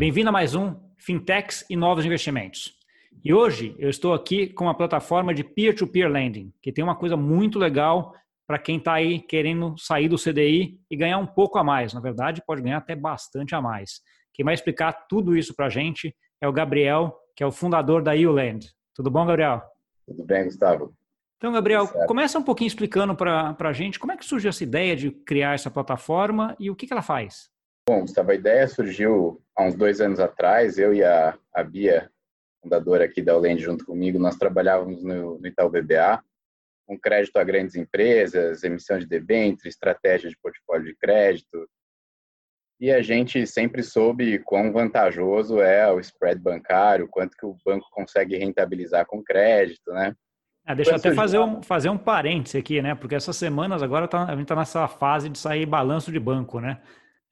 Bem-vindo a mais um Fintechs e Novos Investimentos. E hoje eu estou aqui com uma plataforma de peer-to-peer lending, que tem uma coisa muito legal para quem está aí querendo sair do CDI e ganhar um pouco a mais. Na verdade, pode ganhar até bastante a mais. Quem vai explicar tudo isso para a gente é o Gabriel, que é o fundador da YouLend. Tudo bom, Gabriel? Tudo bem, Gustavo. Então, Gabriel, começa um pouquinho explicando para a gente como é que surge essa ideia de criar essa plataforma e o que, que ela faz. Bom, Gustavo, a ideia surgiu há uns dois anos atrás. Eu e a, a Bia, fundadora aqui da Olend, junto comigo, nós trabalhávamos no, no Itaú BBA com crédito a grandes empresas, emissão de debênture, estratégia de portfólio de crédito. E a gente sempre soube quão vantajoso é o spread bancário, quanto que o banco consegue rentabilizar com crédito, né? Ah, deixa eu até fazer um, fazer um parêntese aqui, né? Porque essas semanas agora tá, a gente está nessa fase de sair balanço de banco, né?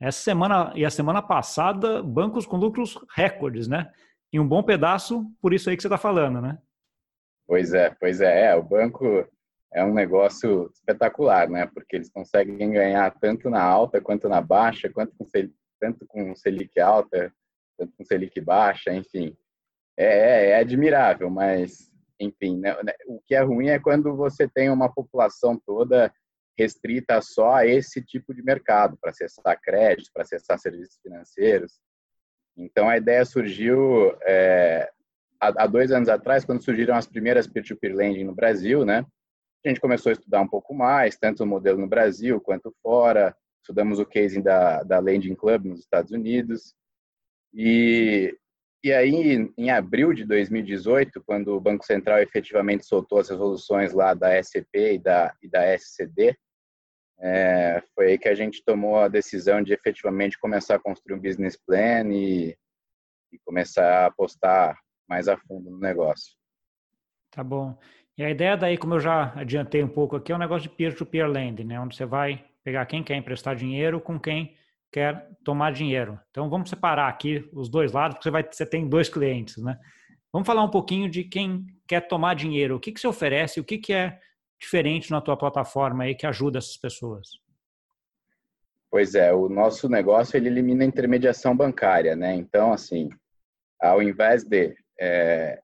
Essa semana e a semana passada, bancos com lucros recordes, né? E um bom pedaço por isso aí que você está falando, né? Pois é, pois é. é. O banco é um negócio espetacular, né? Porque eles conseguem ganhar tanto na alta quanto na baixa, quanto com tanto com Selic alta, tanto com Selic baixa, enfim. É, é, é admirável, mas, enfim, né? o que é ruim é quando você tem uma população toda restrita só a esse tipo de mercado, para acessar crédito, para acessar serviços financeiros. Então, a ideia surgiu é, há, dois anos atrás, quando surgiram as primeiras peer-to-peer lending no Brasil, né? A gente começou a estudar um pouco mais, tanto o modelo no Brasil quanto fora. Estudamos o casing da, da Lending Club nos Estados Unidos. E, e aí, em abril de 2018, quando o Banco Central efetivamente soltou as resoluções lá da SCP e da, e da SCD, é, foi aí que a gente tomou a decisão de efetivamente começar a construir um business plan e, e começar a apostar mais a fundo no negócio. Tá bom. E a ideia daí, como eu já adiantei um pouco aqui, é um negócio de peer-to-peer -peer lending, né? onde você vai pegar quem quer emprestar dinheiro com quem quer tomar dinheiro. Então vamos separar aqui os dois lados, porque você, vai, você tem dois clientes, né? Vamos falar um pouquinho de quem quer tomar dinheiro. O que, que você oferece? O que, que é diferente na tua plataforma aí que ajuda essas pessoas? Pois é, o nosso negócio ele elimina a intermediação bancária, né? Então, assim, ao invés de é,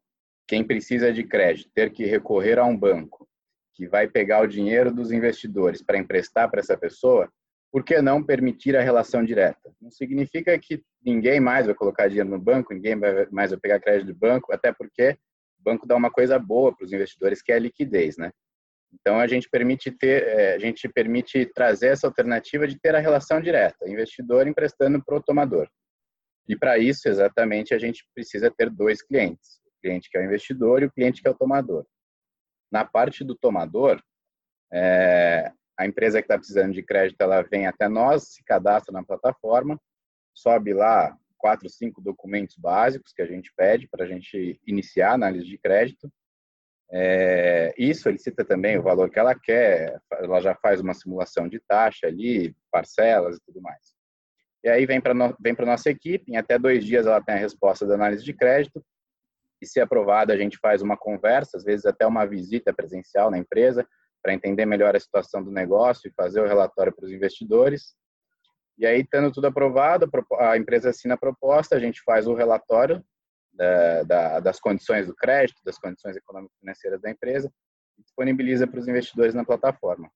quem precisa de crédito ter que recorrer a um banco que vai pegar o dinheiro dos investidores para emprestar para essa pessoa, por que não permitir a relação direta? Não significa que ninguém mais vai colocar dinheiro no banco, ninguém mais vai pegar crédito do banco, até porque o banco dá uma coisa boa para os investidores, que é a liquidez, né? Então a gente permite ter, é, a gente permite trazer essa alternativa de ter a relação direta, investidor emprestando para o tomador. E para isso, exatamente, a gente precisa ter dois clientes, o cliente que é o investidor e o cliente que é o tomador. Na parte do tomador, é, a empresa que está precisando de crédito, ela vem até nós, se cadastra na plataforma, sobe lá quatro, cinco documentos básicos que a gente pede para a gente iniciar a análise de crédito é, e solicita também o valor que ela quer, ela já faz uma simulação de taxa ali, parcelas e tudo mais. E aí vem para no, vem a nossa equipe, em até dois dias ela tem a resposta da análise de crédito, e se aprovada a gente faz uma conversa, às vezes até uma visita presencial na empresa, para entender melhor a situação do negócio e fazer o relatório para os investidores. E aí, tendo tudo aprovado, a empresa assina a proposta, a gente faz o relatório da, da, das condições do crédito, das condições econômico-financeiras da empresa e disponibiliza para os investidores na plataforma.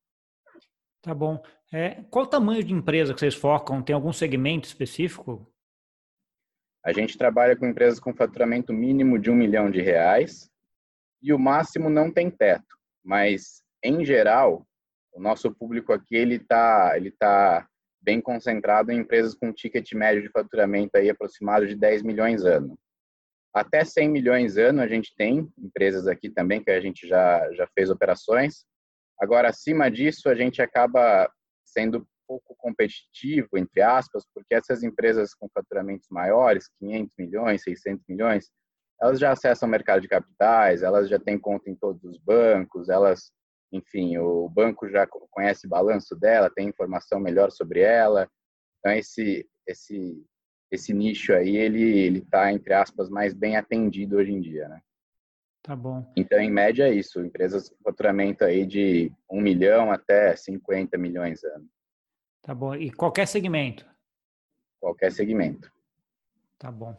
Tá bom. É, qual o tamanho de empresa que vocês focam? Tem algum segmento específico? A gente trabalha com empresas com faturamento mínimo de um milhão de reais e o máximo não tem teto, mas em geral o nosso público aqui ele está ele tá bem concentrado em empresas com ticket médio de faturamento aí aproximado de 10 milhões ano. Até 100 milhões ano a gente tem empresas aqui também que a gente já, já fez operações. Agora, acima disso, a gente acaba sendo pouco competitivo, entre aspas, porque essas empresas com faturamentos maiores, 500 milhões, 600 milhões, elas já acessam o mercado de capitais, elas já têm conta em todos os bancos, elas, enfim, o banco já conhece o balanço dela, tem informação melhor sobre ela. Então, esse, esse esse nicho aí, ele ele está entre aspas mais bem atendido hoje em dia, né? Tá bom. Então, em média é isso, empresas com faturamento aí de 1 milhão até 50 milhões ano. Tá bom. E qualquer segmento? Qualquer segmento. Tá bom.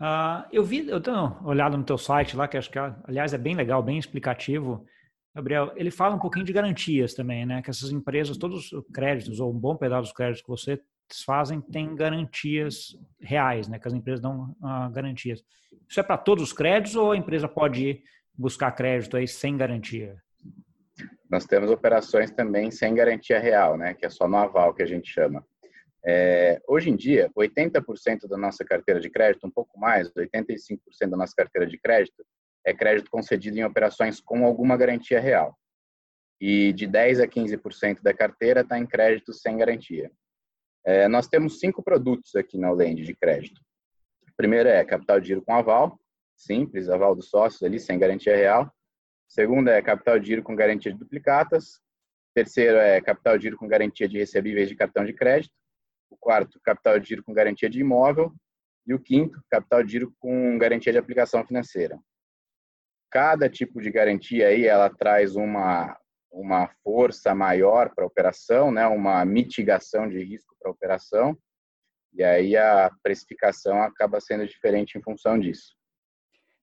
Uh, eu vi, eu tenho olhado no teu site lá, que acho que, aliás, é bem legal, bem explicativo. Gabriel, ele fala um pouquinho de garantias também, né? Que essas empresas, todos os créditos, ou um bom pedaço dos créditos que você fazem, tem garantias reais, né? Que as empresas dão uh, garantias. Isso é para todos os créditos ou a empresa pode buscar crédito aí sem garantia? Nós temos operações também sem garantia real, né? Que é só no aval que a gente chama. É, hoje em dia, 80% da nossa carteira de crédito, um pouco mais, 85% da nossa carteira de crédito, é crédito concedido em operações com alguma garantia real. E de 10 a 15% da carteira está em crédito sem garantia. É, nós temos cinco produtos aqui na Lend de crédito. O primeiro é capital de giro com aval, simples, aval dos sócios ali, sem garantia real. O segundo é capital de giro com garantia de duplicatas. O terceiro é capital de giro com garantia de recebíveis de cartão de crédito o quarto, capital de giro com garantia de imóvel, e o quinto, capital de giro com garantia de aplicação financeira. Cada tipo de garantia aí, ela traz uma, uma força maior para a operação, né? uma mitigação de risco para a operação, e aí a precificação acaba sendo diferente em função disso.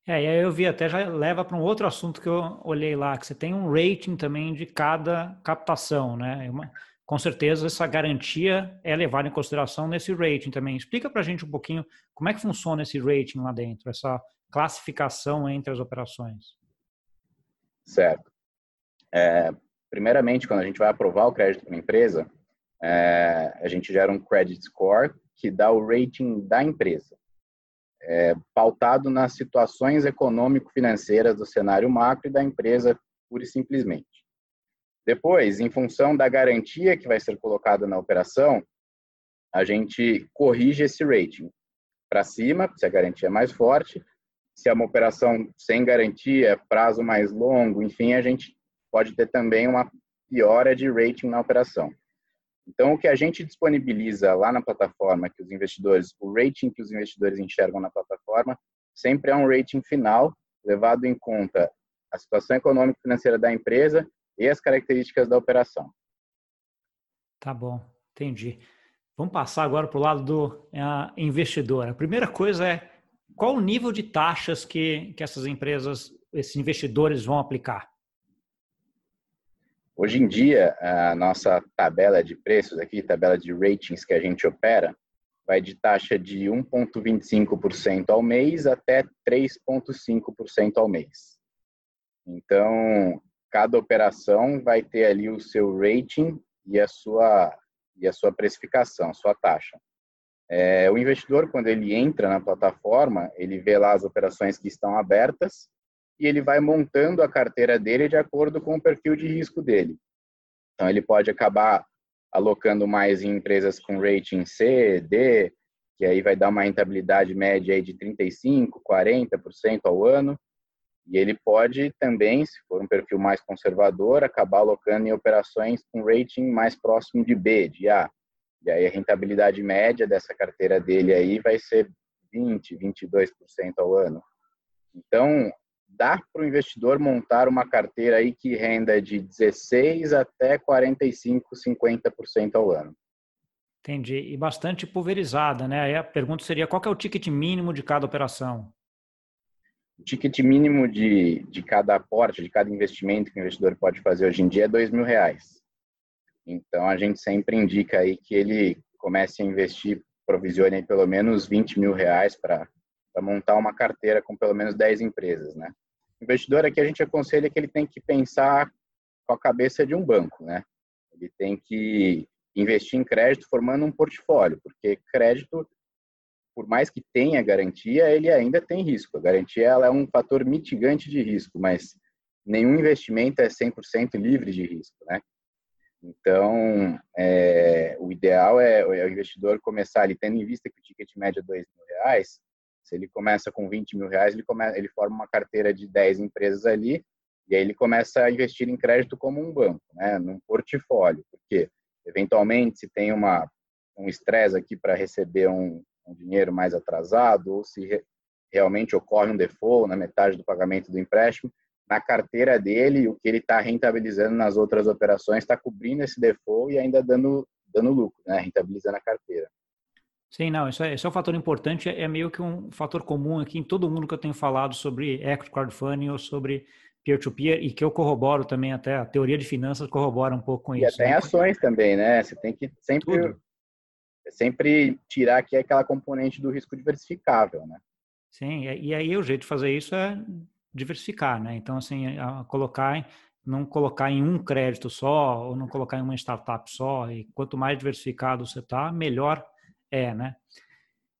É, e aí eu vi até já leva para um outro assunto que eu olhei lá, que você tem um rating também de cada captação, né? Uma, com certeza essa garantia é levada em consideração nesse rating também. Explica para a gente um pouquinho como é que funciona esse rating lá dentro, essa classificação entre as operações. Certo. É, primeiramente, quando a gente vai aprovar o crédito para uma empresa, é, a gente gera um credit score que dá o rating da empresa, é, pautado nas situações econômico-financeiras do cenário macro e da empresa pura e simplesmente. Depois, em função da garantia que vai ser colocada na operação, a gente corrige esse rating para cima, se a garantia é mais forte. Se é uma operação sem garantia, prazo mais longo, enfim, a gente pode ter também uma piora de rating na operação. Então, o que a gente disponibiliza lá na plataforma, que os investidores, o rating que os investidores enxergam na plataforma, sempre é um rating final, levado em conta a situação econômica e financeira da empresa e as características da operação. Tá bom, entendi. Vamos passar agora para o lado do investidor. A primeira coisa é qual o nível de taxas que, que essas empresas, esses investidores vão aplicar? Hoje em dia, a nossa tabela de preços aqui, tabela de ratings que a gente opera, vai de taxa de 1,25% ao mês até 3,5% ao mês. Então, cada operação vai ter ali o seu rating e a sua e a sua precificação, sua taxa. É, o investidor, quando ele entra na plataforma, ele vê lá as operações que estão abertas e ele vai montando a carteira dele de acordo com o perfil de risco dele. Então, ele pode acabar alocando mais em empresas com rating C, D, que aí vai dar uma rentabilidade média aí de 35%, 40% ao ano. E ele pode também, se for um perfil mais conservador, acabar alocando em operações com rating mais próximo de B, de A. E aí a rentabilidade média dessa carteira dele aí vai ser 20, 22% ao ano. Então, dá para o investidor montar uma carteira aí que renda de 16 até 45, 50% ao ano. Entendi. E bastante pulverizada, né? Aí a pergunta seria qual é o ticket mínimo de cada operação? O ticket mínimo de, de cada aporte, de cada investimento que o investidor pode fazer hoje em dia é dois mil reais. Então, a gente sempre indica aí que ele comece a investir, provisione pelo menos 20 mil reais para montar uma carteira com pelo menos 10 empresas, né? O investidor aqui a gente aconselha que ele tem que pensar com a cabeça de um banco, né? Ele tem que investir em crédito formando um portfólio, porque crédito por mais que tenha garantia, ele ainda tem risco. A garantia ela é um fator mitigante de risco, mas nenhum investimento é 100% livre de risco, né? Então, é, o ideal é, é, o investidor começar, ele tendo em vista que o ticket médio é dois mil reais, se ele começa com 20 mil reais, ele, ele forma uma carteira de 10 empresas ali, e aí ele começa a investir em crédito como um banco, né, num portfólio, porque eventualmente se tem uma um estresse aqui para receber um, um dinheiro mais atrasado ou se re, realmente ocorre um default na metade do pagamento do empréstimo, na carteira dele, o que ele está rentabilizando nas outras operações está cobrindo esse default e ainda dando, dando lucro, né? rentabilizando a carteira. Sim, não, isso é, isso é um fator importante, é meio que um fator comum aqui em todo mundo que eu tenho falado sobre equity crowdfunding ou sobre peer-to-peer -peer, e que eu corroboro também até, a teoria de finanças corrobora um pouco com e isso. E tem né? ações também, né? Você tem que sempre, Tudo. sempre tirar aqui aquela componente do risco diversificável, né? Sim, e aí o jeito de fazer isso é diversificar, né? Então, assim, colocar, não colocar em um crédito só ou não colocar em uma startup só. E quanto mais diversificado você está, melhor é, né?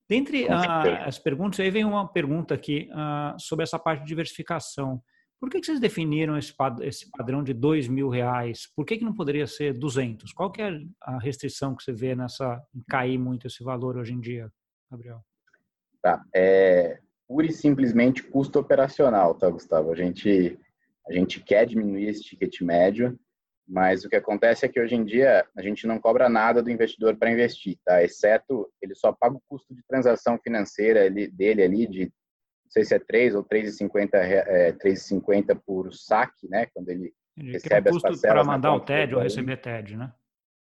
Dentre uh, as perguntas, aí vem uma pergunta aqui uh, sobre essa parte de diversificação. Por que, que vocês definiram esse, pad esse padrão de dois mil reais? Por que, que não poderia ser 200? Qual que é a restrição que você vê nessa em cair muito esse valor hoje em dia, Gabriel? Tá, é pura e simplesmente custo operacional, tá, Gustavo? A gente a gente quer diminuir esse ticket médio, mas o que acontece é que hoje em dia a gente não cobra nada do investidor para investir, tá? Exceto ele só paga o custo de transação financeira dele ali de não sei se é 3 ou 3,50 é, 3,50 por saque, né? Quando ele Entendi. recebe as parcelas para mandar o TED ou receber TED, né?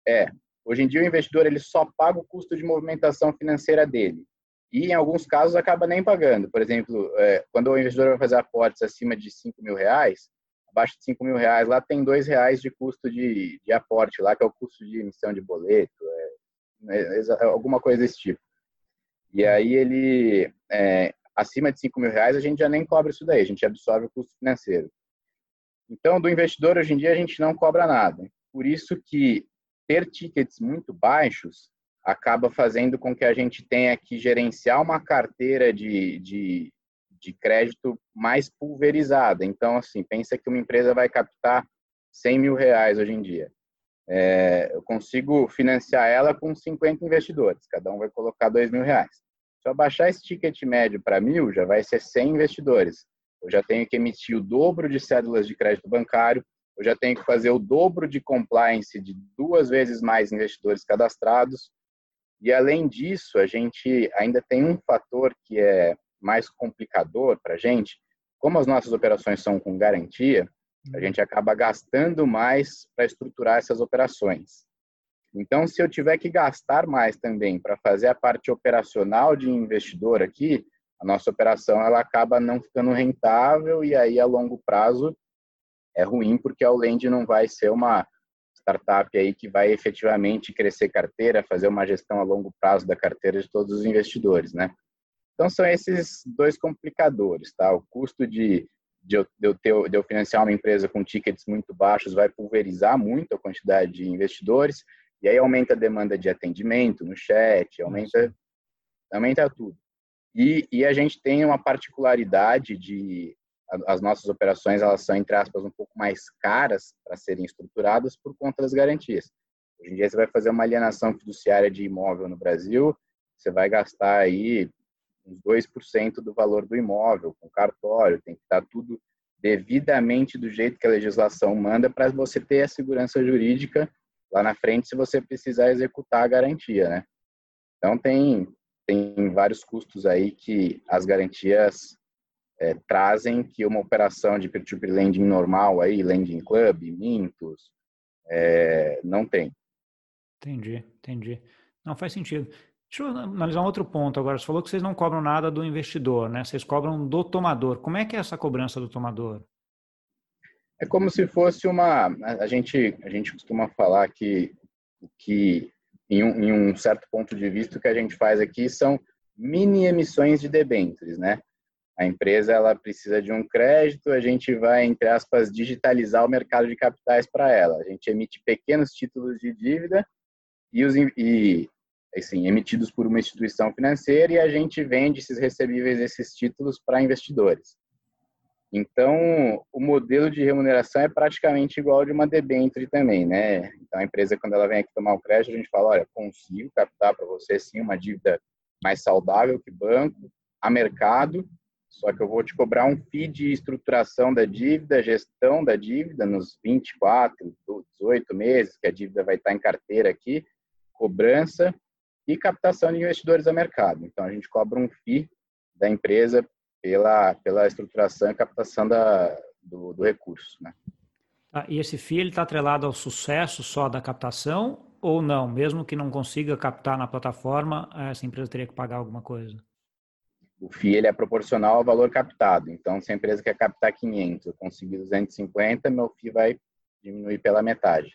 É. Hoje em dia o investidor ele só paga o custo de movimentação financeira dele. E em alguns casos acaba nem pagando. Por exemplo, é, quando o investidor vai fazer aportes acima de 5 mil reais, abaixo de 5 mil reais, lá tem dois reais de custo de, de aporte, lá que é o custo de emissão de boleto, é, é, alguma coisa desse tipo. E aí ele, é, acima de 5 mil reais, a gente já nem cobra isso daí, a gente absorve o custo financeiro. Então, do investidor, hoje em dia, a gente não cobra nada. Por isso que ter tickets muito baixos acaba fazendo com que a gente tenha que gerenciar uma carteira de, de, de crédito mais pulverizada. Então, assim, pensa que uma empresa vai captar 100 mil reais hoje em dia. É, eu consigo financiar ela com 50 investidores, cada um vai colocar 2 mil reais. Se eu baixar esse ticket médio para mil, já vai ser 100 investidores. Eu já tenho que emitir o dobro de cédulas de crédito bancário, eu já tenho que fazer o dobro de compliance de duas vezes mais investidores cadastrados. E além disso, a gente ainda tem um fator que é mais complicador para a gente, como as nossas operações são com garantia, a uhum. gente acaba gastando mais para estruturar essas operações. Então, se eu tiver que gastar mais também para fazer a parte operacional de investidor aqui, a nossa operação ela acaba não ficando rentável e aí a longo prazo é ruim porque a Lend não vai ser uma startup aí que vai efetivamente crescer carteira, fazer uma gestão a longo prazo da carteira de todos os investidores, né? Então, são esses dois complicadores, tá? O custo de, de, eu, de, eu ter, de eu financiar uma empresa com tickets muito baixos vai pulverizar muito a quantidade de investidores, e aí aumenta a demanda de atendimento no chat, aumenta, aumenta tudo. E, e a gente tem uma particularidade de as nossas operações elas são entre aspas um pouco mais caras para serem estruturadas por conta das garantias. Hoje em dia você vai fazer uma alienação fiduciária de imóvel no Brasil, você vai gastar aí uns 2% do valor do imóvel, com cartório, tem que estar tudo devidamente do jeito que a legislação manda para você ter a segurança jurídica lá na frente se você precisar executar a garantia, né? Então tem tem vários custos aí que as garantias é, trazem que uma operação de peer-to-peer lending normal aí, lending club, mintos, é, não tem. Entendi, entendi. Não faz sentido. Deixa eu analisar um outro ponto agora. Você falou que vocês não cobram nada do investidor, né? Vocês cobram do tomador. Como é que é essa cobrança do tomador? É como se fosse uma. A gente, a gente costuma falar que, que em, um, em um certo ponto de vista, o que a gente faz aqui são mini emissões de debêntures, né? A empresa ela precisa de um crédito, a gente vai, entre aspas, digitalizar o mercado de capitais para ela. A gente emite pequenos títulos de dívida e, os, e assim, emitidos por uma instituição financeira e a gente vende esses recebíveis, esses títulos para investidores. Então, o modelo de remuneração é praticamente igual de uma debênture também, né? Então, a empresa, quando ela vem aqui tomar o crédito, a gente fala, olha, consigo captar para você, sim, uma dívida mais saudável que banco, a mercado, só que eu vou te cobrar um FII de estruturação da dívida, gestão da dívida nos 24, 18 meses que a dívida vai estar em carteira aqui, cobrança e captação de investidores a mercado. Então, a gente cobra um FII da empresa pela, pela estruturação e captação da, do, do recurso. Né? Ah, e esse FII está atrelado ao sucesso só da captação ou não? Mesmo que não consiga captar na plataforma, essa empresa teria que pagar alguma coisa? O FII ele é proporcional ao valor captado. Então, se a empresa quer captar 500, eu conseguir 250, meu FII vai diminuir pela metade.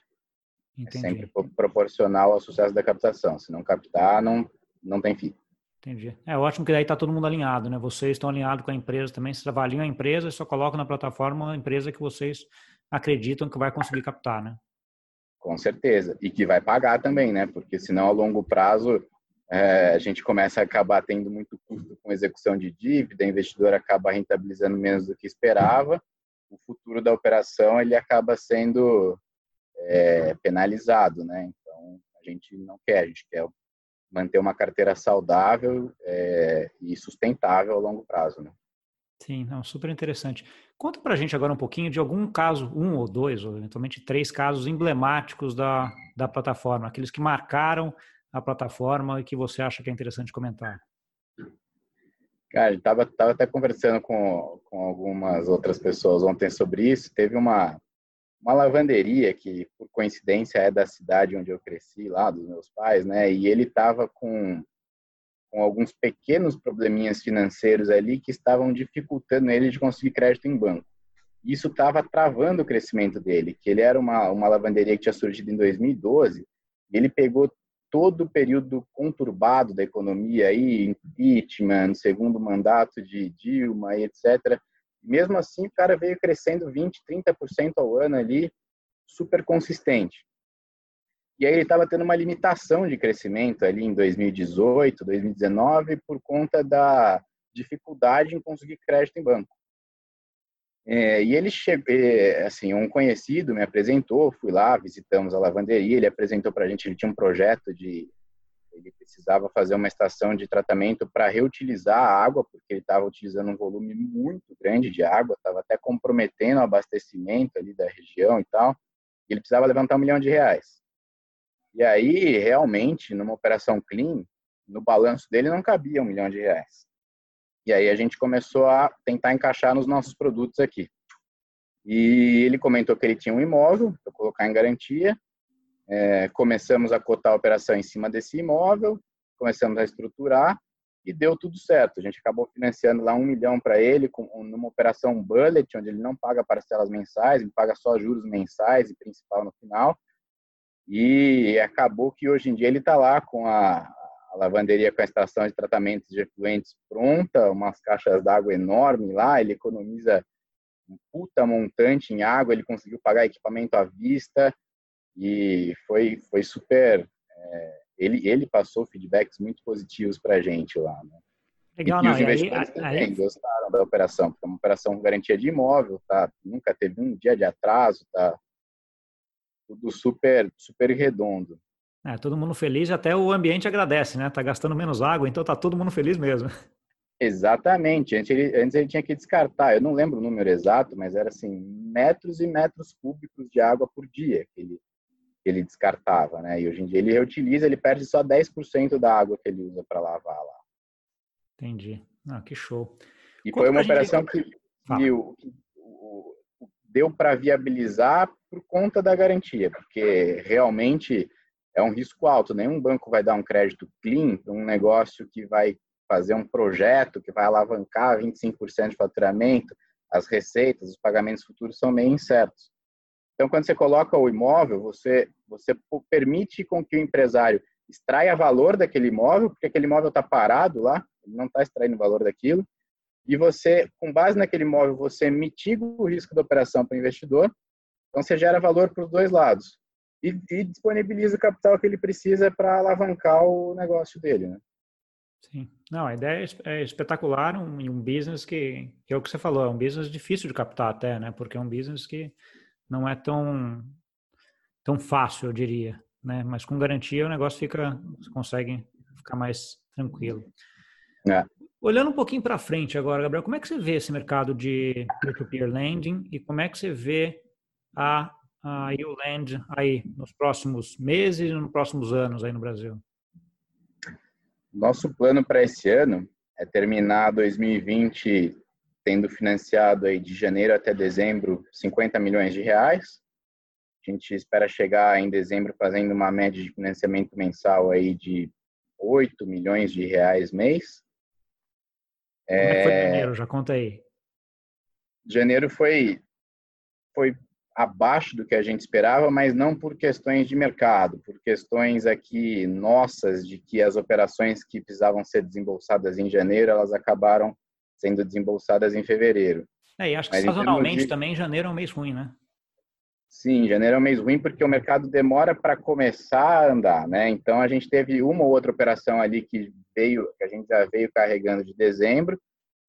É Entendi. É sempre proporcional ao sucesso da captação. Se não captar, não, não tem FII. Entendi. É ótimo que daí está todo mundo alinhado, né? Vocês estão alinhados com a empresa também. Vocês avaliam a empresa e só colocam na plataforma a empresa que vocês acreditam que vai conseguir captar, né? Com certeza. E que vai pagar também, né? Porque senão a longo prazo é, a gente começa a acabar tendo muito custo com execução de dívida, o investidor acaba rentabilizando menos do que esperava, o futuro da operação ele acaba sendo é, penalizado, né? Então a gente não quer, a gente quer manter uma carteira saudável é, e sustentável ao longo prazo. Né? Sim, não, super interessante. Conta para a gente agora um pouquinho de algum caso, um ou dois, ou eventualmente três casos emblemáticos da, da plataforma, aqueles que marcaram a plataforma e que você acha que é interessante comentar. Cara, estava tava até conversando com, com algumas outras pessoas ontem sobre isso. Teve uma, uma lavanderia que, por coincidência, é da cidade onde eu cresci, lá dos meus pais, né? E ele estava com, com alguns pequenos probleminhas financeiros ali que estavam dificultando ele de conseguir crédito em banco. Isso estava travando o crescimento dele, que ele era uma, uma lavanderia que tinha surgido em 2012, e ele pegou todo o período conturbado da economia aí, impeachment, segundo mandato de Dilma etc., mesmo assim, o cara veio crescendo 20, 30% ao ano ali, super consistente. E aí ele estava tendo uma limitação de crescimento ali em 2018, 2019, por conta da dificuldade em conseguir crédito em banco. É, e ele chegou, é, assim, um conhecido me apresentou, fui lá, visitamos a lavanderia, ele apresentou para a gente, ele tinha um projeto de ele precisava fazer uma estação de tratamento para reutilizar a água, porque ele estava utilizando um volume muito grande de água, estava até comprometendo o abastecimento ali da região e tal. E ele precisava levantar um milhão de reais. E aí, realmente, numa operação clean, no balanço dele não cabia um milhão de reais. E aí a gente começou a tentar encaixar nos nossos produtos aqui. E ele comentou que ele tinha um imóvel para colocar em garantia é, começamos a cotar a operação em cima desse imóvel, começamos a estruturar e deu tudo certo. A gente acabou financiando lá um milhão para ele, com, numa operação bullet, onde ele não paga parcelas mensais, ele paga só juros mensais e principal no final. E acabou que hoje em dia ele está lá com a, a, lavanderia com a estação de tratamentos de efluentes pronta, umas caixas d'água enormes lá, ele economiza um puta montante em água, ele conseguiu pagar equipamento à vista, e foi foi super é, ele ele passou feedbacks muito positivos para a gente lá né? legal e, não, os investidores aí, também aí... gostaram da operação porque é uma operação com garantia de imóvel tá nunca teve um dia de atraso tá tudo super super redondo é, todo mundo feliz, até o ambiente agradece, né? Tá gastando menos água, então tá todo mundo feliz mesmo. Exatamente. Antes ele, antes ele tinha que descartar, eu não lembro o número exato, mas era assim, metros e metros cúbicos de água por dia que ele, ele descartava, né? E hoje em dia ele reutiliza, ele perde só 10% da água que ele usa para lavar lá. Entendi. Ah, que show. E Quanto foi uma operação gente... que, que, deu para viabilizar por conta da garantia, porque realmente é um risco alto. Nenhum banco vai dar um crédito clean para um negócio que vai fazer um projeto que vai alavancar 25% de faturamento, as receitas, os pagamentos futuros são meio incertos. Então, quando você coloca o imóvel, você, você permite com que o empresário extraia valor daquele imóvel, porque aquele imóvel está parado lá, não está extraindo valor daquilo, e você, com base naquele imóvel, você mitiga o risco da operação para o investidor, então você gera valor para os dois lados e, e, disponibiliza o capital que ele precisa para alavancar o negócio dele, né? Sim, não, a ideia é, é espetacular um, um business que, que é o que você falou, é um business difícil de captar até, né? Porque é um business que não é tão, tão fácil, eu diria, né? Mas com garantia o negócio fica, você consegue ficar mais tranquilo. É. Olhando um pouquinho para frente agora, Gabriel, como é que você vê esse mercado de peer-to-peer lending e como é que você vê a, a ULand aí nos próximos meses e nos próximos anos aí no Brasil? Nosso plano para esse ano é terminar 2020 tendo financiado aí de janeiro até dezembro 50 milhões de reais. A gente espera chegar em dezembro fazendo uma média de financiamento mensal aí de 8 milhões de reais mês. Como é foi janeiro? Já conta aí. Janeiro foi, foi abaixo do que a gente esperava, mas não por questões de mercado, por questões aqui nossas de que as operações que precisavam ser desembolsadas em janeiro, elas acabaram sendo desembolsadas em fevereiro. É, e acho que mas, sazonalmente de... também janeiro é um mês ruim, né? Sim, janeiro é um mês ruim porque o mercado demora para começar a andar, né? Então a gente teve uma ou outra operação ali que veio, que a gente já veio carregando de dezembro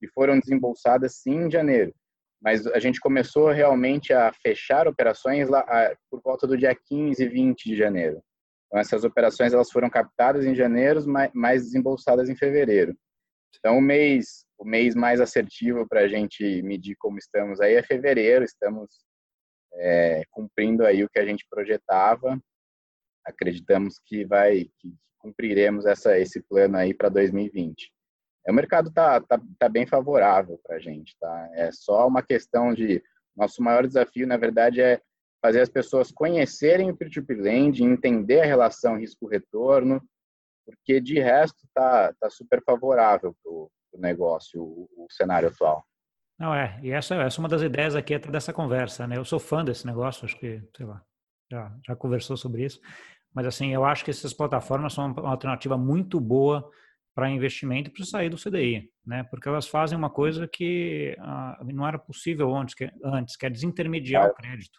e foram desembolsadas sim em janeiro. Mas a gente começou realmente a fechar operações lá por volta do dia 15 e 20 de janeiro. Então essas operações elas foram captadas em janeiro, mas desembolsadas em fevereiro. Então o mês o mês mais assertivo para a gente medir como estamos aí é fevereiro. Estamos é, cumprindo aí o que a gente projetava. Acreditamos que vai que cumpriremos essa esse plano aí para 2020. O mercado tá, tá, tá bem favorável para a gente, tá? É só uma questão de nosso maior desafio, na verdade, é fazer as pessoas conhecerem o peer-to-peer lending, entender a relação risco-retorno, porque de resto tá, tá super favorável para o negócio, o, cenário atual. Não é, e essa, essa é uma das ideias aqui até dessa conversa, né? Eu sou fã desse negócio, acho que, sei lá, já, já conversou sobre isso, mas assim, eu acho que essas plataformas são uma alternativa muito boa para investimento para sair do CDI, né? Porque elas fazem uma coisa que ah, não era possível antes, que, antes, que é desintermediar é. o crédito.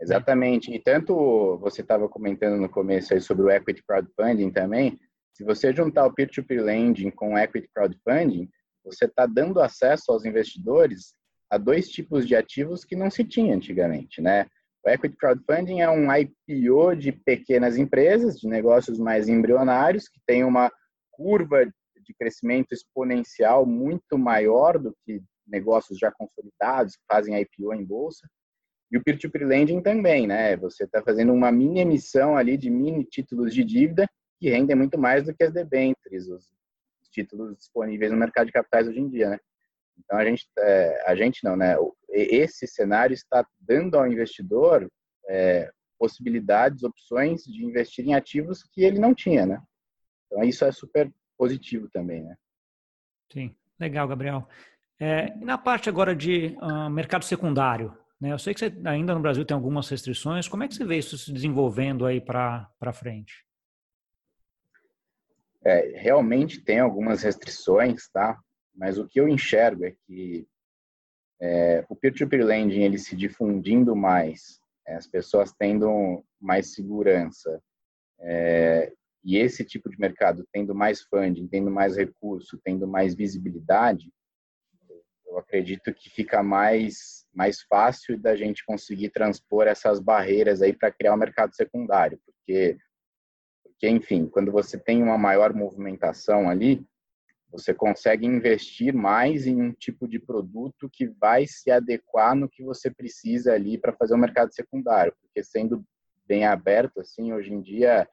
Exatamente, e tanto você estava comentando no começo aí sobre o equity crowdfunding também, se você juntar o peer-to-peer lending com o equity crowdfunding, você está dando acesso aos investidores a dois tipos de ativos que não se tinha antigamente, né? O equity crowdfunding é um IPO de pequenas empresas, de negócios mais embrionários, que tem uma curva de crescimento exponencial muito maior do que negócios já consolidados que fazem IPO em bolsa. E o peer-to-peer lending também, né? Você está fazendo uma mini emissão ali de mini títulos de dívida que rendem muito mais do que as debêntures, os títulos disponíveis no mercado de capitais hoje em dia, né? Então a gente, é, a gente não, né? Esse cenário está dando ao investidor é, possibilidades, opções de investir em ativos que ele não tinha, né? Então isso é super positivo também, né? Sim, legal, Gabriel. É, e na parte agora de uh, mercado secundário, né? Eu sei que você, ainda no Brasil tem algumas restrições. Como é que você vê isso se desenvolvendo aí para frente? É, realmente tem algumas restrições, tá? Mas o que eu enxergo é que é, o peer-to-peer lending ele se difundindo mais, é, as pessoas tendo mais segurança é, e esse tipo de mercado tendo mais funding, tendo mais recurso, tendo mais visibilidade, eu acredito que fica mais mais fácil da gente conseguir transpor essas barreiras aí para criar um mercado secundário, porque porque, enfim, quando você tem uma maior movimentação ali, você consegue investir mais em um tipo de produto que vai se adequar no que você precisa ali para fazer o mercado secundário, porque sendo bem aberto assim, hoje em dia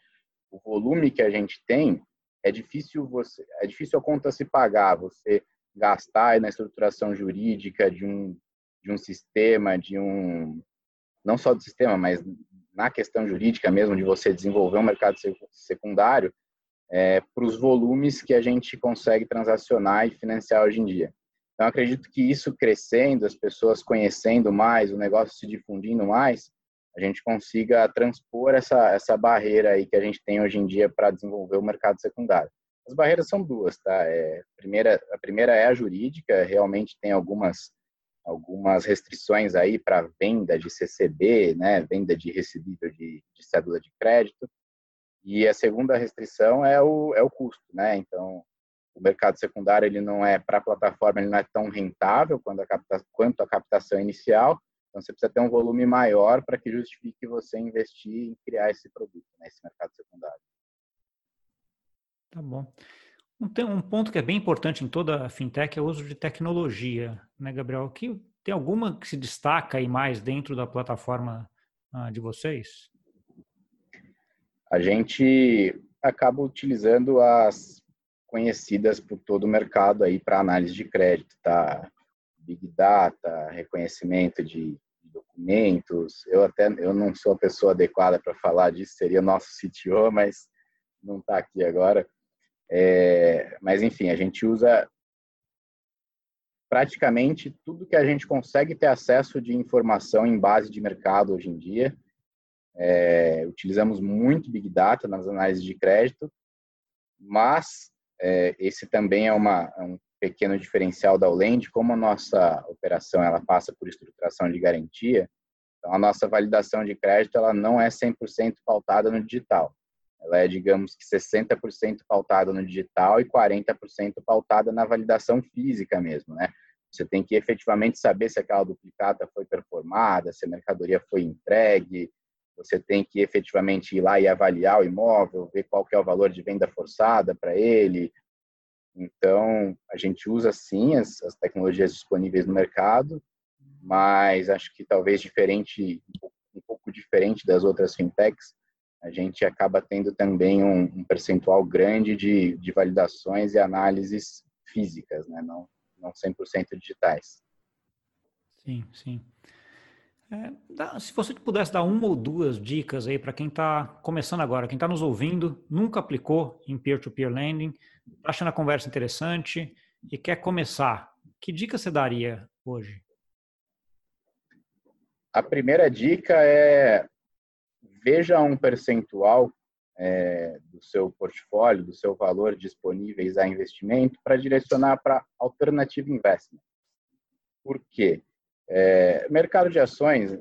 o volume que a gente tem é difícil você é difícil a conta se pagar, você gastar na estruturação jurídica de um de um sistema, de um não só do sistema, mas na questão jurídica mesmo, de você desenvolver um mercado secundário, é, para os volumes que a gente consegue transacionar e financiar hoje em dia. Então, acredito que isso crescendo, as pessoas conhecendo mais, o negócio se difundindo mais, a gente consiga transpor essa, essa barreira aí que a gente tem hoje em dia para desenvolver o mercado secundário. As barreiras são duas, tá? É, primeira, a primeira é a jurídica, realmente tem algumas algumas restrições aí para venda de CCB, né, venda de recebível de, de cédula de crédito. E a segunda restrição é o, é o custo, né? Então, o mercado secundário ele não é para a plataforma, ele não é tão rentável quanto a, capta, quanto a captação inicial. Então, você precisa ter um volume maior para que justifique você investir em criar esse produto, né, mercado secundário. Tá bom. Um, ponto que é bem importante em toda a fintech é o uso de tecnologia, né, Gabriel? Que, tem alguma que se destaca aí mais dentro da plataforma ah, de vocês? A gente acaba utilizando as conhecidas por todo o mercado aí para análise de crédito, tá? Big Data, reconhecimento de, investimentos. Eu até eu não sou a pessoa adequada para falar disso, seria nosso CTO, mas não está aqui agora. É, mas enfim, a gente usa praticamente tudo que a gente consegue ter acesso de informação em base de mercado hoje em dia. É, utilizamos muito Big Data nas análises de crédito, mas é, esse também é, uma, é um pequeno diferencial da Ulend, como a nossa operação ela passa por estruturação de garantia, então a nossa validação de crédito ela não é 100% pautada no digital. Ela é, digamos que 60% pautada no digital e 40% pautada na validação física mesmo, né? Você tem que efetivamente saber se aquela duplicata foi performada, se a mercadoria foi entregue, você tem que efetivamente ir lá e avaliar o imóvel, ver qual que é o valor de venda forçada para ele. Então, a gente usa sim as, as, tecnologias disponíveis no mercado, mas acho que talvez diferente, um pouco diferente das outras fintechs, a gente acaba tendo também um, um percentual grande de, de validações e análises físicas, né? não, não 100% digitais. Sim, sim. É, dá, se você pudesse dar uma ou duas dicas aí para quem está começando agora, quem está nos ouvindo, nunca aplicou em peer-to-peer lending, está achando a conversa interessante e quer começar, que dica você daria hoje? A primeira dica é veja um percentual é, do seu portfólio, do seu valor disponíveis a investimento para direcionar para alternative investment. Por quê? É, mercado de ações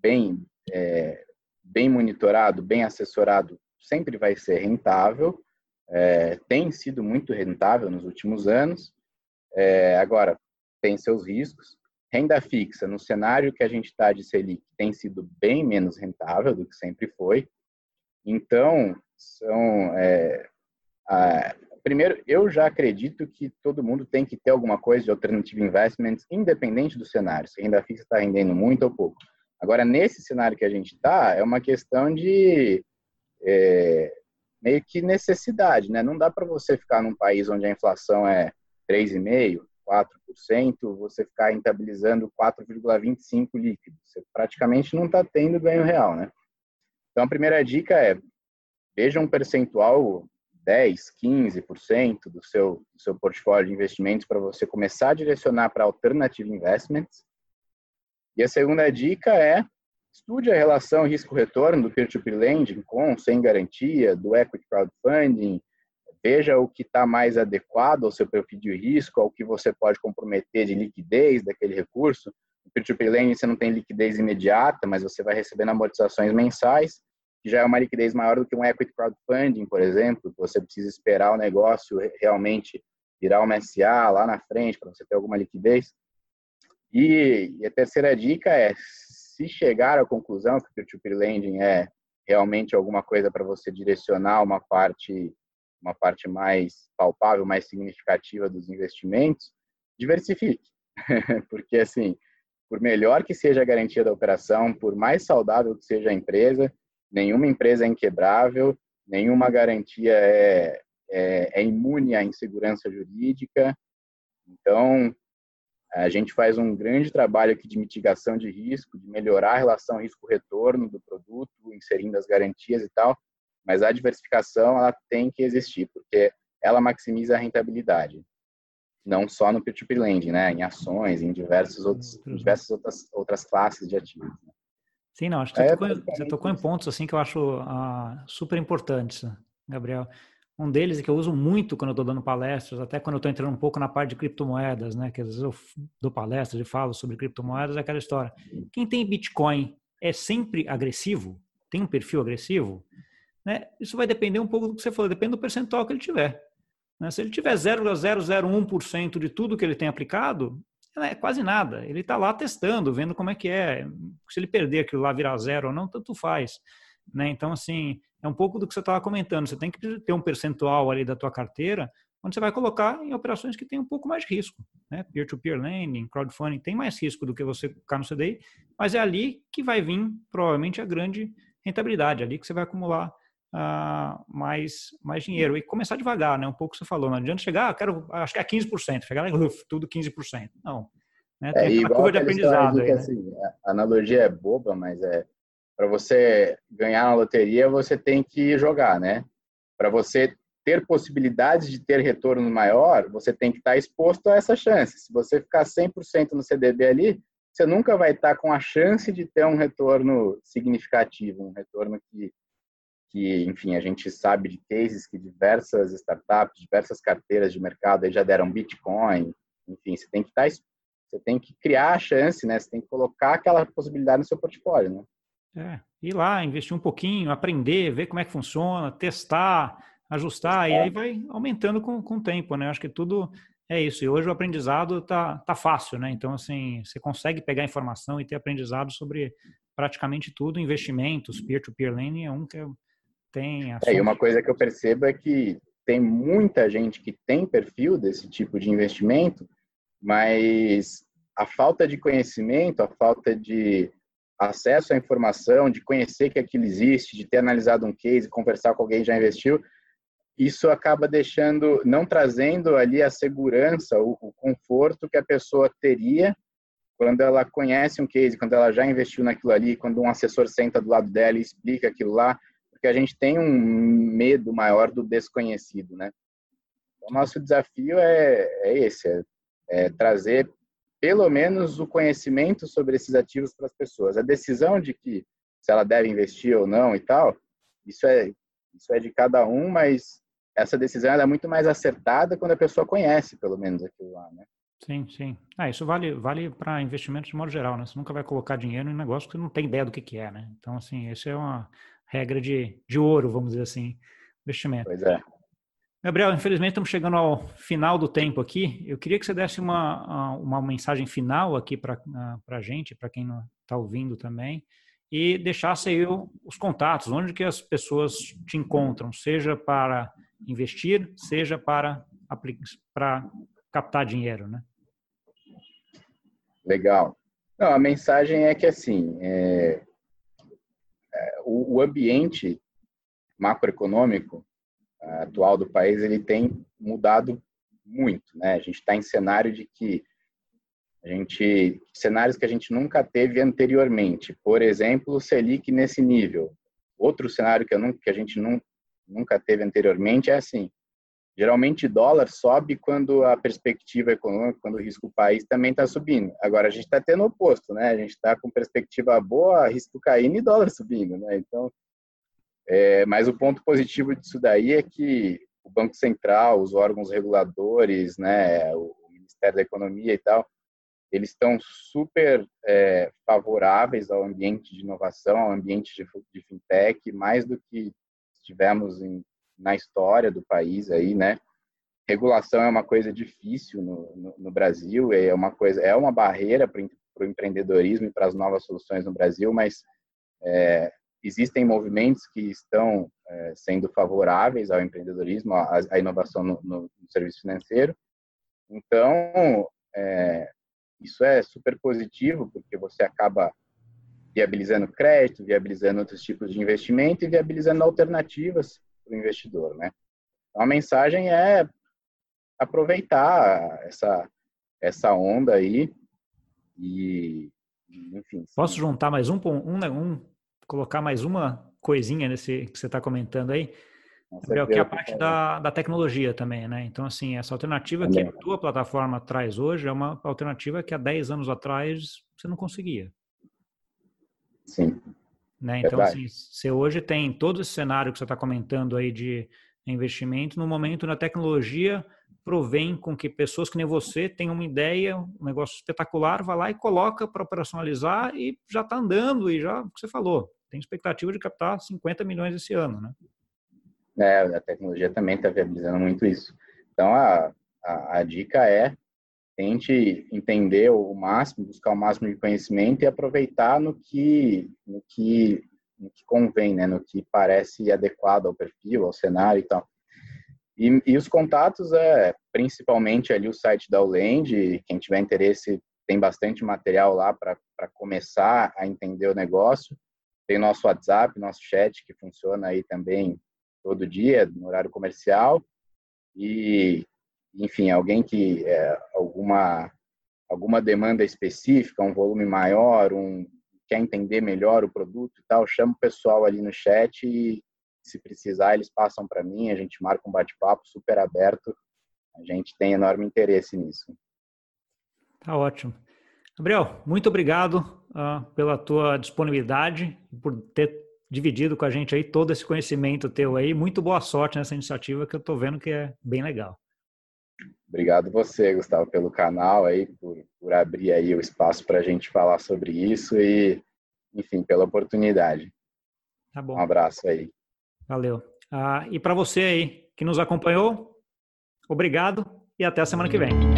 bem é, bem monitorado, bem assessorado, sempre vai ser rentável. É, tem sido muito rentável nos últimos anos. É, agora tem seus riscos. Renda fixa, no cenário que a gente está de Selic, tem sido bem menos rentável do que sempre foi. Então, são. É, a, primeiro, eu já acredito que todo mundo tem que ter alguma coisa de alternative investments, independente do cenário, se renda fixa está rendendo muito ou pouco. Agora, nesse cenário que a gente está, é uma questão de é, meio que necessidade, né? Não dá para você ficar num país onde a inflação é 3,5%, 4%, você ficar rentabilizando 4,25% líquido. Você praticamente não está tendo ganho real, né? Então, a primeira dica é veja um percentual 10, 15% do seu, do seu portfólio de investimentos para você começar a direcionar para alternative investments. E a segunda dica é estude a relação risco-retorno do peer-to-peer lending com, sem garantia, do equity crowdfunding, veja o que está mais adequado ao seu perfil de risco, ao que você pode comprometer de liquidez daquele recurso. No peer-to-peer lending você não tem liquidez imediata, mas você vai recebendo amortizações mensais, que já é uma liquidez maior do que um equity crowdfunding, por exemplo, você precisa esperar o negócio realmente virar uma SA lá na frente para você ter alguma liquidez. E, e, a terceira dica é, se chegar à conclusão que o peer-to-peer lending é realmente alguma coisa para você direcionar uma parte uma parte mais palpável, mais significativa dos investimentos, diversifique. Porque, assim, por melhor que seja a garantia da operação, por mais saudável que seja a empresa, nenhuma empresa é inquebrável, nenhuma garantia é, é, é imune à insegurança jurídica. Então, a gente faz um grande trabalho aqui de mitigação de risco, de melhorar a relação risco-retorno do produto, inserindo as garantias e tal, mas a diversificação ela tem que existir, porque ela maximiza a rentabilidade. Não só no peer-to-peer lending, né? Em ações, em diversos outros, em diversas outras, outras classes de ativos. Né? Sim, não, acho que você, é, tocou, você tocou em pontos assim que eu acho uh, super importantes, Gabriel. Um deles é que eu uso muito quando eu estou dando palestras, até quando eu estou entrando um pouco na parte de criptomoedas, né? Que às vezes eu dou palestras e falo sobre criptomoedas, é aquela história. Quem tem Bitcoin é sempre agressivo? Tem um perfil agressivo? Né? Isso vai depender um pouco do que você falou, depende do percentual que ele tiver. Né? Se ele tiver 0,001% de tudo que ele tem aplicado, é quase nada. Ele está lá testando, vendo como é que é. Se ele perder aquilo lá, virar zero ou não, tanto faz. Né? Então, assim, é um pouco do que você estava comentando. Você tem que ter um percentual ali da tua carteira onde você vai colocar em operações que têm um pouco mais de risco. Né? Peer-to-peer lending, crowdfunding tem mais risco do que você ficar no CDI, mas é ali que vai vir provavelmente a grande rentabilidade, é ali que você vai acumular uh, mais, mais dinheiro. E começar devagar, né? Um pouco que você falou, não adianta chegar, ah, quero, acho que é 15%, chegar lá e tudo 15%. Não. Né? É, Tem igual curva de aprendizado. Aí, né? assim, a analogia é boba, mas é para você ganhar na loteria, você tem que jogar, né? Para você ter possibilidades de ter retorno maior, você tem que estar exposto a essa chance. Se você ficar 100% no CDB ali, você nunca vai estar com a chance de ter um retorno significativo, um retorno que, que enfim, a gente sabe de cases que diversas startups, diversas carteiras de mercado já deram Bitcoin, enfim, você tem que estar você tem que criar a chance, né? Você tem que colocar aquela possibilidade no seu portfólio, né? É, ir lá, investir um pouquinho, aprender, ver como é que funciona, testar, ajustar, e aí vai aumentando com, com o tempo, né? Acho que tudo é isso. E hoje o aprendizado tá, tá fácil, né? Então, assim, você consegue pegar informação e ter aprendizado sobre praticamente tudo. Investimentos, peer-to-peer -peer lending é um que tem... É, e uma coisa que eu percebo é que tem muita gente que tem perfil desse tipo de investimento, mas a falta de conhecimento, a falta de acesso à informação, de conhecer que aquilo existe, de ter analisado um case, conversar com alguém que já investiu, isso acaba deixando, não trazendo ali a segurança, o, o, conforto que a pessoa teria quando ela conhece um case, quando ela já investiu naquilo ali, quando um assessor senta do lado dela e explica aquilo lá, porque a gente tem um medo maior do desconhecido, né? O nosso desafio é, é esse, é, é trazer pelo menos o conhecimento sobre esses ativos para as pessoas. A decisão de que se ela deve investir ou não e tal, isso é isso é de cada um, mas essa decisão é muito mais acertada quando a pessoa conhece, pelo menos aquilo lá, né? Sim, sim. Ah, isso vale vale para investimentos de modo geral, né? Você nunca vai colocar dinheiro em negócio que não tem ideia do que, que é, né? Então, assim, isso é uma regra de, de ouro, vamos dizer assim, investimento. Pois é. Gabriel, infelizmente estamos chegando ao final do tempo aqui. Eu queria que você desse uma, uma mensagem final aqui para a gente, para quem está ouvindo também, e deixasse aí os contatos, onde que as pessoas te encontram, seja para investir, seja para, para captar dinheiro, né? Legal. Não, a mensagem é que assim, é, o, o ambiente macroeconômico atual do país ele tem mudado muito, né? A gente está em cenário de que a gente cenários que a gente nunca teve anteriormente. Por exemplo, o Selic nesse nível. Outro cenário que, eu nunca, que a gente nunca teve anteriormente é assim. Geralmente dólar sobe quando a perspectiva econômica, quando o risco do país também está subindo. Agora a gente está tendo o oposto, né? A gente está com perspectiva boa, risco caindo e dólar subindo, né? Então é, mas o ponto positivo disso daí é que o Banco Central, os órgãos reguladores, né, o Ministério da Economia e tal, eles estão super é, favoráveis ao ambiente de inovação, ao ambiente de, de fintech, mais do que tivemos em, na história do país aí, né? Regulação é uma coisa difícil no, no, no Brasil, é uma coisa, é uma barreira para o empreendedorismo e para as novas soluções no Brasil, mas é, existem movimentos que estão é, sendo favoráveis ao empreendedorismo, à, inovação no, no, no, serviço financeiro. Então, é, isso é super positivo, porque você acaba viabilizando crédito, viabilizando outros tipos de investimento e viabilizando alternativas para o investidor, né? Então, a mensagem é aproveitar essa, essa onda aí e, enfim. Posso juntar mais um, um, um colocar mais uma coisinha nesse que você está comentando aí, Gabriel, que é a parte da, da tecnologia também, né? Então, assim, essa alternativa que a tua plataforma traz hoje é uma alternativa que há 10 anos atrás você não conseguia. Sim. Né? Então, assim, você hoje tem todo esse cenário que você está comentando aí de investimento, no momento na tecnologia provém com que pessoas que nem você tenham uma ideia, um negócio espetacular, vá lá e coloca para operacionalizar e já está andando e já, o que você falou, tem expectativa de captar 50 milhões esse ano, né? É, a tecnologia também está viabilizando muito isso. Então, a, a, a, dica é tente entender o máximo, buscar o máximo de conhecimento e aproveitar no que, no que, no que convém, né? no que parece adequado ao perfil, ao cenário e tal. E, e, os contatos é principalmente ali o site da Uland. Quem tiver interesse tem bastante material lá para começar a entender o negócio. Tem nosso WhatsApp, nosso chat que funciona aí também todo dia no horário comercial. E enfim, alguém que é, alguma alguma demanda específica, um volume maior, um quer entender melhor o produto e tal, chama o pessoal ali no chat e se precisar eles passam para mim, a gente marca um bate-papo super aberto. A gente tem enorme interesse nisso. Tá ótimo. Gabriel, muito obrigado uh, pela tua disponibilidade, por ter dividido com a gente aí todo esse conhecimento teu aí. Muito boa sorte nessa iniciativa que eu estou vendo que é bem legal. Obrigado você, Gustavo, pelo canal aí, por, por abrir aí o espaço para a gente falar sobre isso e, enfim, pela oportunidade. Tá bom. Um abraço aí. Valeu. Ah, e para você aí que nos acompanhou, obrigado e até a semana que vem.